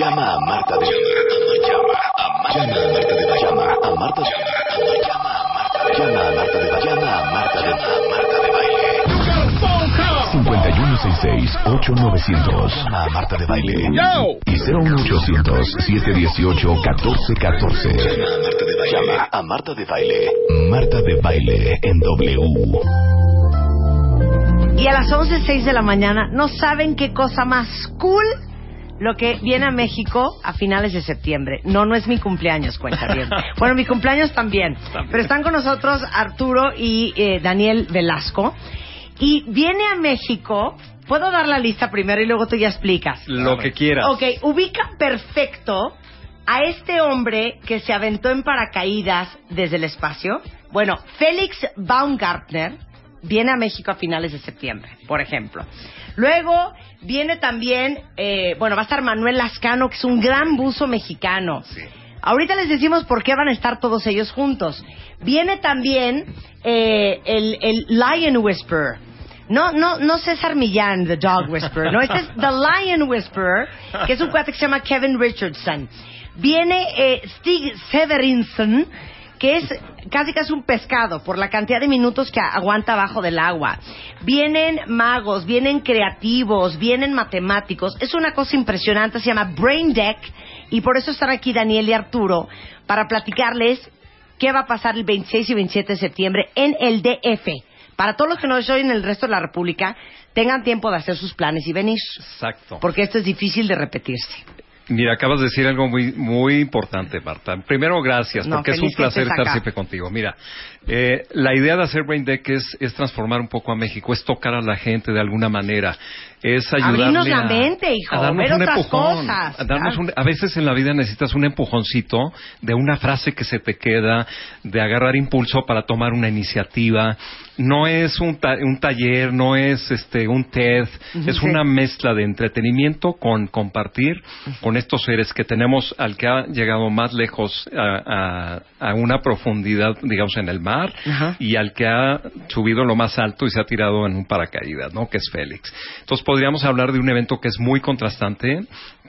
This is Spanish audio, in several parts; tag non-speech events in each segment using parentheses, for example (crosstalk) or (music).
Llama a Marta de Baile. Llama a Marta de Baile. Llama a Marta de Baile. Llama a Marta de Baile. Llama a Marta de Baile. Llama a Marta de Baile. 5166-8900. Llama a Marta de Baile. Y 01800-718-1414. Llama a Marta de Baile. Marta de Baile en W. Y a las 11.06 de la mañana, ¿no saben qué cosa más cool? Lo que viene a México a finales de septiembre. No, no es mi cumpleaños, cuenta bien. (laughs) Bueno, mi cumpleaños también. Pero están con nosotros Arturo y eh, Daniel Velasco. Y viene a México. ¿Puedo dar la lista primero y luego tú ya explicas? Lo que quieras. Ok, ubica perfecto a este hombre que se aventó en paracaídas desde el espacio. Bueno, Félix Baumgartner viene a México a finales de septiembre, por ejemplo. Luego viene también, eh, bueno, va a estar Manuel Lascano, que es un gran buzo mexicano. Ahorita les decimos por qué van a estar todos ellos juntos. Viene también eh, el, el Lion Whisperer. No, no, no César Millán, The Dog Whisperer. No, este es The Lion Whisperer, que es un cuate que se llama Kevin Richardson. Viene eh, Stig Severinson, que es casi casi un pescado por la cantidad de minutos que aguanta abajo del agua. Vienen magos, vienen creativos, vienen matemáticos. Es una cosa impresionante, se llama Brain Deck y por eso están aquí Daniel y Arturo para platicarles qué va a pasar el 26 y 27 de septiembre en el DF. Para todos los que no estoy en el resto de la República, tengan tiempo de hacer sus planes y venir. Exacto. Porque esto es difícil de repetirse. Mira, acabas de decir algo muy muy importante, Marta. Primero, gracias, No, porque es un placer estar siempre contigo. Mira, eh, la idea de hacer Brain Deck es, es transformar un poco a México, es tocar a la gente de alguna manera, es ayudarle Abrirnos la a, mente, hijo, a darnos ver un otras empujón, cosas. a darnos Claro. un- a veces en la vida necesitas un empujoncito de una frase que se te queda, de agarrar impulso para tomar una iniciativa. No es un, ta- un taller, no es este un TED, es Sí. una mezcla de entretenimiento con compartir con estos seres que tenemos al que ha llegado más lejos a, a- a una profundidad, digamos, en el mar y al que ha subido lo más alto y se ha tirado en un paracaídas, ¿no? Que es Félix. Entonces podríamos hablar de un evento que es muy contrastante,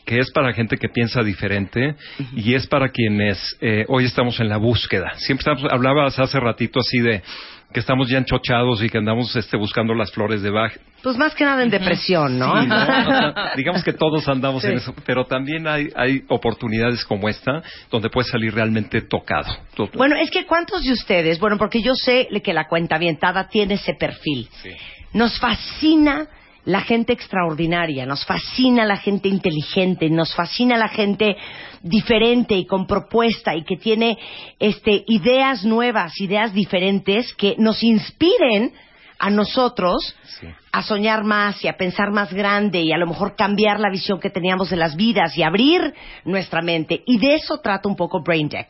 que es para gente que piensa diferente y es para quienes eh, hoy estamos en la búsqueda. Siempre estamos, hablabas hace ratito así de que estamos ya enchochados y que andamos este, buscando las flores de Bach. Pues más que nada en depresión, ¿no? Sí, ¿no? O sea, (laughs) digamos que todos andamos en eso, pero también hay, hay oportunidades como esta donde puedes salir realmente tocado. Bueno, es que ¿cuántos de ustedes? Bueno, porque yo sé que la cuenta avientada tiene ese perfil. Nos fascina la gente extraordinaria, nos fascina la gente inteligente, nos fascina la gente diferente y con propuesta y que tiene este ideas nuevas, ideas diferentes que nos inspiren a nosotros Sí. a soñar más y a pensar más grande y a lo mejor cambiar la visión que teníamos de las vidas y abrir nuestra mente. Y de eso trata un poco Brain Deck.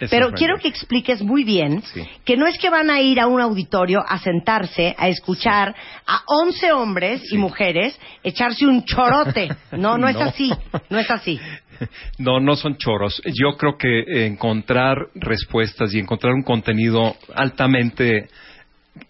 Pero es Brain quiero Deck. que expliques muy bien Sí. que no es que van a ir a un auditorio a sentarse, a escuchar a 11 hombres y mujeres echarse un chorote. No, no es (laughs) No. así. No es así. No, no son choros. Yo creo que encontrar respuestas y encontrar un contenido altamente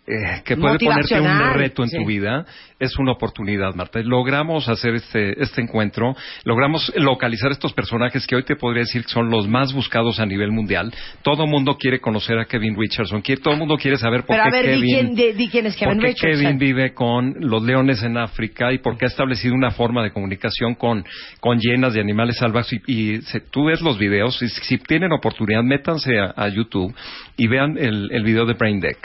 eh, que puede ponerte un reto en sí. tu vida es una oportunidad, Marta. Logramos hacer este, este encuentro, logramos localizar estos personajes que hoy te podría decir que son los más buscados a nivel mundial. Todo mundo quiere conocer a Kevin Richardson, quiere- todo el mundo quiere saber por Pero a qué di Kevin... quién, di quién es Kevin Richardson. Kevin vive con los leones en África y porque ha establecido una forma de comunicación con, con llenas de animales salvajes. Y, y se- tú ves los videos, y si tienen oportunidad, métanse a, a YouTube y vean el, el video de Brain Deck.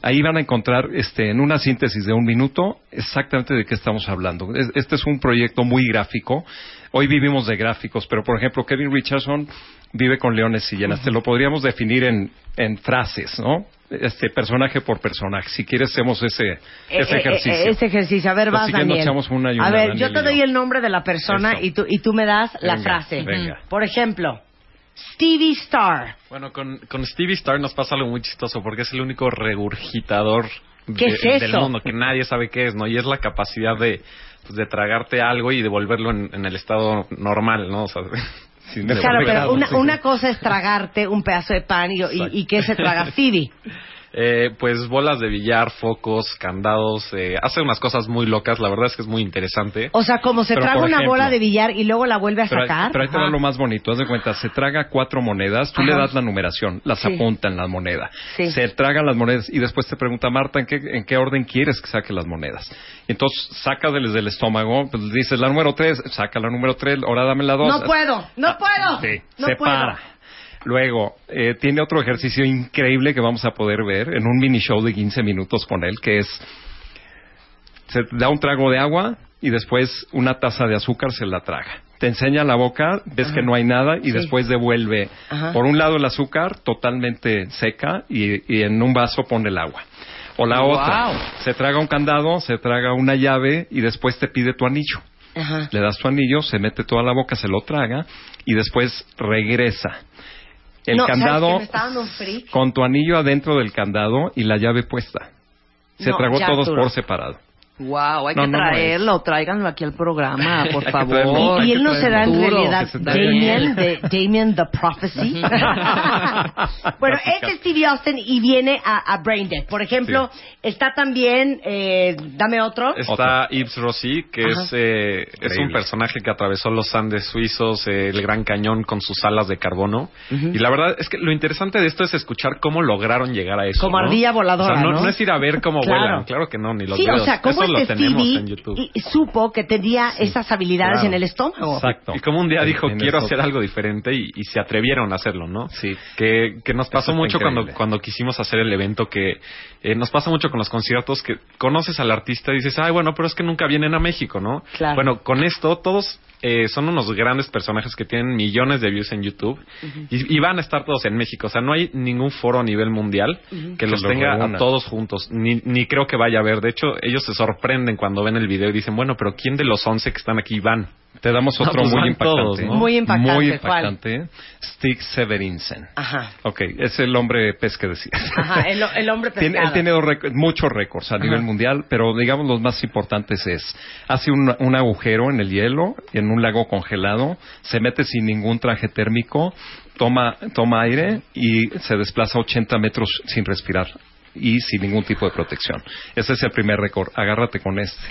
Ahí van a encontrar este, en una síntesis de un minuto exactamente de qué estamos hablando. Es- Este es un proyecto muy gráfico. Hoy vivimos de gráficos, pero por ejemplo, Kevin Richardson vive con leones y llenas. Te lo podríamos definir en, en frases, ¿no? este personaje por personaje. Si quieres hacemos ese, ese Eh, eh, ejercicio. eh, ese ejercicio. A ver, vas, Daniel. una una, a ver, Daniel yo te doy el nombre de la persona Eso. y tú, y tú me das la Venga, frase. venga. Por ejemplo, Stevie Star. Bueno, con, con Stevie Star nos pasa algo muy chistoso porque es el único regurgitador ¿Qué de- es del mundo que nadie sabe qué es, ¿no? Y es la capacidad de, pues, de tragarte algo y devolverlo en, en el estado normal, ¿no? O sea, (laughs) Sin de- Claro, pero una, una cosa es tragarte un pedazo de pan y, y, y ¿qué se traga (laughs) Stevie? Eh, pues bolas de billar, focos, candados, eh, hace unas cosas muy locas, la verdad es que es muy interesante. O sea, como se Pero, traga una ejemplo, bola de billar y luego la vuelve a Pero, sacar. pero ahí te va Ajá. lo más bonito. Haz de cuenta, se traga cuatro monedas, tú Ajá. le das la numeración, las Sí. apunta en la moneda. Sí. Se tragan las monedas y después te pregunta, Marta, ¿en qué, ¿en qué orden quieres que saque las monedas? Entonces saca desde el estómago, pues dices la número tres, saca la número tres, ahora dame la dos. No puedo, no puedo. Sí, no se puedo. para. Luego, eh, tiene otro ejercicio increíble que vamos a poder ver en un mini show de 15 minutos con él, que es, se da un trago de agua y después una taza de azúcar se la traga. Te enseña la boca, ves que no hay nada y Sí. después devuelve, Ajá. por un lado el azúcar totalmente seca y, y en un vaso pone el agua. O la Wow. otra, se traga un candado, se traga una llave y después te pide tu anillo Ajá. le das tu anillo, se mete toda la boca, se lo traga y después regresa. El No, ¿sabes candado con tu anillo adentro del candado y la llave puesta. Se No, tragó todos por separado. Wow, hay No, que no, no traerlo, tráiganlo aquí al programa, (laughs) por favor. traerlo. Y, él no será en traerlo. realidad. Damien, de, Damien the Prophecy. (laughs) (laughs) bueno, este es Stevie Austin y viene a, a Braindead. Por ejemplo, está también, eh, dame otro. Está Yves Rossi, que Ajá. es, eh, es un personaje que atravesó los Andes suizos, eh, el Gran Cañón con sus alas de carbono. Y la verdad es que lo interesante de esto es escuchar cómo lograron llegar a eso. Como ¿no? ardilla voladora, O sea, no, ¿no? no es ir a ver cómo Claro. vuelan, claro que no, ni los sí, o sea, ¿cómo Eso lo este tenemos en YouTube. y- y supo que tenía esas habilidades Claro. en el estómago? Exacto. Y como un día dijo, quiero hacer algo diferente y, y se atrevieron a hacerlo, ¿no? Sí. Que, que nos pasó mucho cuando, cuando quisimos hacer el evento, que eh, nos pasa mucho con los conciertos, que conoces al artista y dices, ay, bueno, pero es que nunca vienen a México, ¿no? Claro. Bueno, con esto todos eh, son unos grandes personajes que tienen millones de views en YouTube y, y van a estar todos en México. O sea, no hay ningún foro a nivel mundial que los los tenga reúna. a todos juntos. Ni, ni creo que vaya a haber. De hecho, ellos se sorprenden cuando ven el video y dicen, bueno, pero ¿quién de los 11 que están aquí van? Te damos No, otro pues muy impactante. todos, ¿no? Muy impactante, Muy ¿cuál? impactante. Stig Severinsen. Ajá. Ok, es el hombre pez que decías. Ajá, el, el hombre pescado. Tiene, él tiene récord- muchos récords a nivel mundial, pero digamos los más importantes es, hace un, un agujero en el hielo, en un lago congelado, se mete sin ningún traje térmico, toma, toma aire y se desplaza 80 metros sin respirar y sin ningún tipo de protección. Ese es el primer récord. Agárrate con este.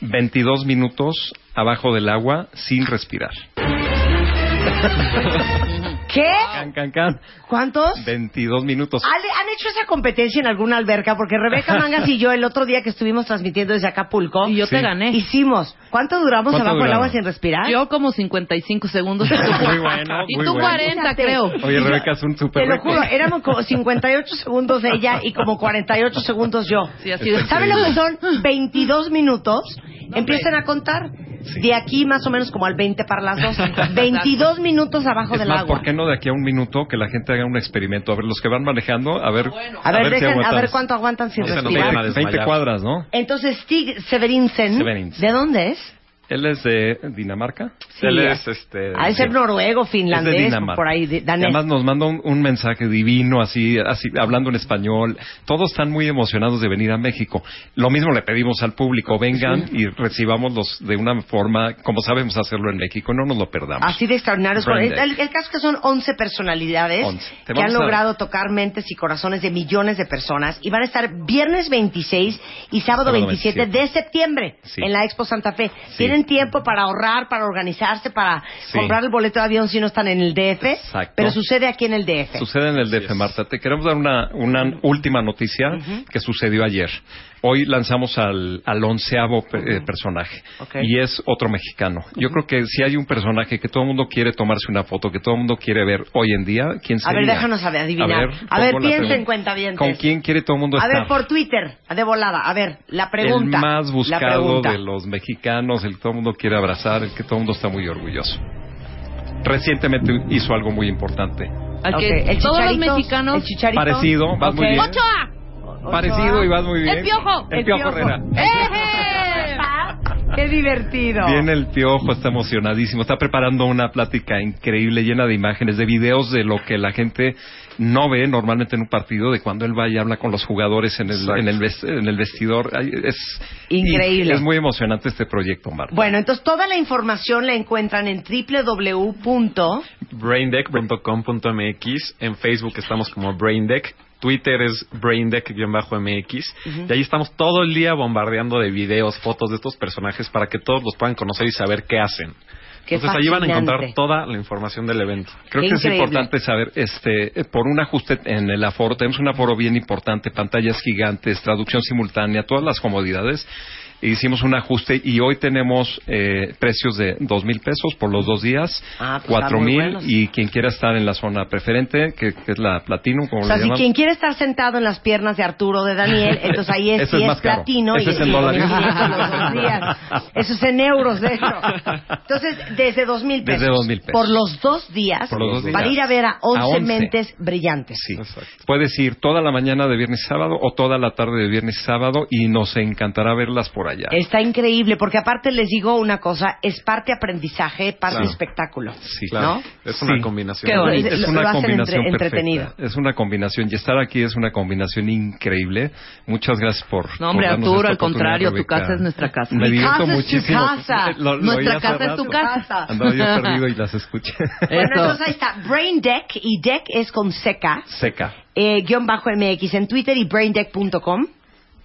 22 minutos abajo del agua sin respirar. (laughs) ¿Qué? Can, can, can. ¿Cuántos? 22 minutos. ¿Han, han hecho esa competencia en alguna alberca? Porque Rebeca Mangas y yo el otro día que estuvimos transmitiendo desde Acapulco Y yo te Sí. gané. hicimos. ¿Cuánto duramos ¿Cuánto abajo del agua sin respirar? Yo como 55 segundos. y (laughs) tú- Muy bueno, Y muy tú bueno. 40, creo. Oye, Rebeca, es un super Te lo juro, éramos como 58 segundos ella y como 48 segundos yo. Sí, así de- ¿Saben lo que son 22 minutos? Empiezan a contar. De aquí más o menos como al 20 para las dos. (laughs) 22 minutos abajo Es del más, agua. ¿por qué no de aquí a un minuto que la gente haga un experimento? A ver, los que van manejando, a ver, A ver, si dejen- a ver cuánto aguantan sin No respirar. vayan a 20 desmayar. cuadras, ¿no? Entonces, Stig Severinsen, Severinsen. ¿de dónde es? Él es de Dinamarca. Sí, Él es este. Ha de ser noruego, Es de finlandés, Dinamarca. por ahí, de- danés. Además nos manda un, un mensaje divino, así, así, hablando en español. Todos están muy emocionados de venir a México. Lo mismo le pedimos al público, vengan y recibámoslos de una forma como sabemos hacerlo en México, no nos lo perdamos. Así de extraordinarios. El, el- el caso es que son 11 personalidades 11. Te que han a- logrado tocar mentes y corazones de millones de personas y van a estar viernes 26 y sábado, Sábado 27, 27. de septiembre Sí. en la Expo Santa Fe. Sí. Tienen tiempo para ahorrar, para organizarse, para Sí. comprar el boleto de avión si no están en el DF, Exacto. pero sucede aquí en el DF. Sucede en el DF, Marta. Te queremos dar una, una última noticia que sucedió ayer. Hoy lanzamos al, al onceavo pe- eh, personaje Ok. y es otro mexicano. Yo creo que si hay un personaje que todo el mundo quiere tomarse una foto, que todo el mundo quiere ver hoy en día, ¿quién A sería? ver, déjanos a ver, adivinar. A ver, pongo la piensen, pregunta. cuentavientes. ¿Con quién quiere todo el mundo A estar? ver, por Twitter, de volada. A ver, la pregunta. El más buscado de los mexicanos, el que todo el mundo quiere abrazar, el que todo el mundo está muy orgulloso. Recientemente hizo algo muy importante. Al Ok, que el todos los chicharito, mexicanos- el chicharito. Parecido, vas muy Ok. bien. ¡Ochoa! Parecido y vas muy bien. ¡El Piojo! El, El piojo, Piojo. Herrera. ¡Eh! ¡Qué divertido! Viene el piojo, está emocionadísimo. Está preparando una plática increíble, llena de imágenes, de videos de lo que la gente no ve normalmente en un partido, de cuando él va y habla con los jugadores en el, en el, en el vestidor. Es Increíble. Es muy emocionante este proyecto, Marta. Bueno, entonces toda la información la encuentran en www. braindeck.com.mx. En Facebook estamos como Braindeck. Twitter es braindeck-mx. Y ahí estamos todo el día bombardeando de videos, fotos de estos personajes para que todos los puedan conocer y saber qué hacen. Qué Entonces ahí van a encontrar fascinante. toda la información del evento. Creo Qué que es importante saber, este, por un ajuste en el aforo, tenemos un aforo bien importante, pantallas gigantes, traducción simultánea, todas las comodidades. Hicimos un ajuste y hoy tenemos eh, precios de dos mil pesos por los dos días, Ah, pues cuatro muy mil y quien quiera estar en la zona preferente, que, que es la Platinum, como O sea, le si llaman. quien quiere estar sentado en las piernas de Arturo o de Daniel, (laughs) entonces ahí es, sí es es platino y es en y dólares. 1,500 los dos (laughs) días. Eso es en euros, de hecho. Entonces, desde dos mil pesos. Desde 2,000 pesos. Por los dos días, Por los dos para días. ir a ver a 11, A 11. mentes brillantes. Sí. Exacto. Puedes ir toda la mañana de viernes y sábado o toda la tarde de viernes y sábado y nos encantará verlas por allá. Está increíble, porque aparte les digo una cosa, es parte aprendizaje, parte Claro. espectáculo. Sí. Claro. ¿No? Es una Sí. combinación. Qué bonito. Es una lo hacen combinación entre- entretenido. Es una combinación. Y estar aquí es una combinación increíble. Muchas gracias por. No, hombre, por Arturo, al contrario, tu casa es nuestra casa. Me Mi divierto casa es tu casa. (laughs) Lo- lo Nuestra casa es tu casa. Andaba yo perdido y las escuché. (laughs) Bueno, entonces ahí está, Brain Deck, y Deck es con seca, Seca. eh, guion bajo MX en Twitter y braindeck.com.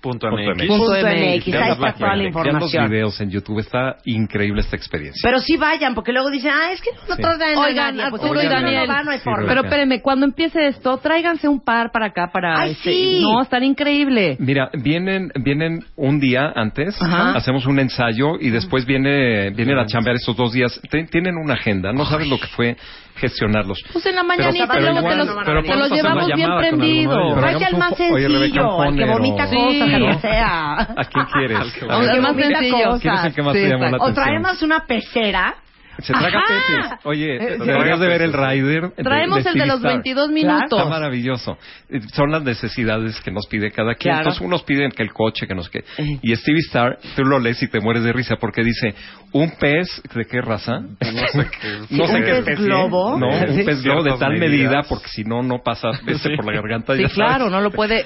Punto Punto MX. Punto MX. Ahí está toda la vean los información. videos en YouTube. Está increíble esta experiencia. Pero sí vayan, porque luego dicen, ah, es que no Sí. traen a Oigan, nadie. Pues Arturo y no Daniel. va, no hay Sí, forma. Pero espérenme, cuando empiece esto, tráiganse un par para acá para... Ay, este- sí. No, están increíble. Mira, vienen, vienen un día antes, Ajá. hacemos un ensayo y después viene, vienen a chambear estos dos días. Tienen una agenda, no sabes lo que fue gestionarlos. Pues en la mañanita pero luego igual- te los, pero te los llevamos bien prendidos. Pero Tráete al más sencillo, al que vomita cosas, que sea. ¿A quién quieres? Al que A Vamos ver, al que más vomita sencillo. cosas. ¿Quién es el que más te Sí, llamó la exacto. O traemos una pecera. Se traga Ajá. peces. Oye, Eh, deberías de ver el rider. de- Traemos de el de los Civistar. 22 Claro. minutos. Está maravilloso. Eh, Son las necesidades que nos pide cada quien. Claro. Entonces, unos piden que el coche, que nos que. Eh. Y Stevie Star, tú lo lees y te mueres de risa porque dice, ¿un pez de qué raza? No sé qué. (laughs) No sé un qué pez especie. globo. No, un pez globo de tal medidas. medida porque si no, no pasa ese por la garganta. Sí, ya claro, sabes. no lo puede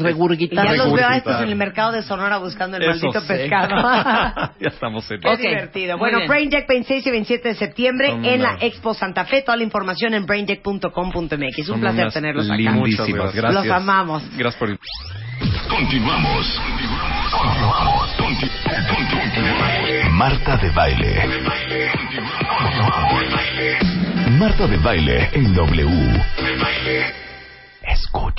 regurgitar. ya los veo a estos en el mercado de Sonora buscando el Eso maldito pescado. (laughs) ya estamos en Qué divertido. muy Bueno, bien. Brain Deck 26 y 27 de septiembre Son en la Expo Santa Fe. Toda la información en braindeck.com.mx. Un Son placer tenerlos acá. Muchas Gracias. Los amamos. Gracias por Continuamos. Continuamos. Conti- conti- Marta de baile. Marta de baile en W. Escucha.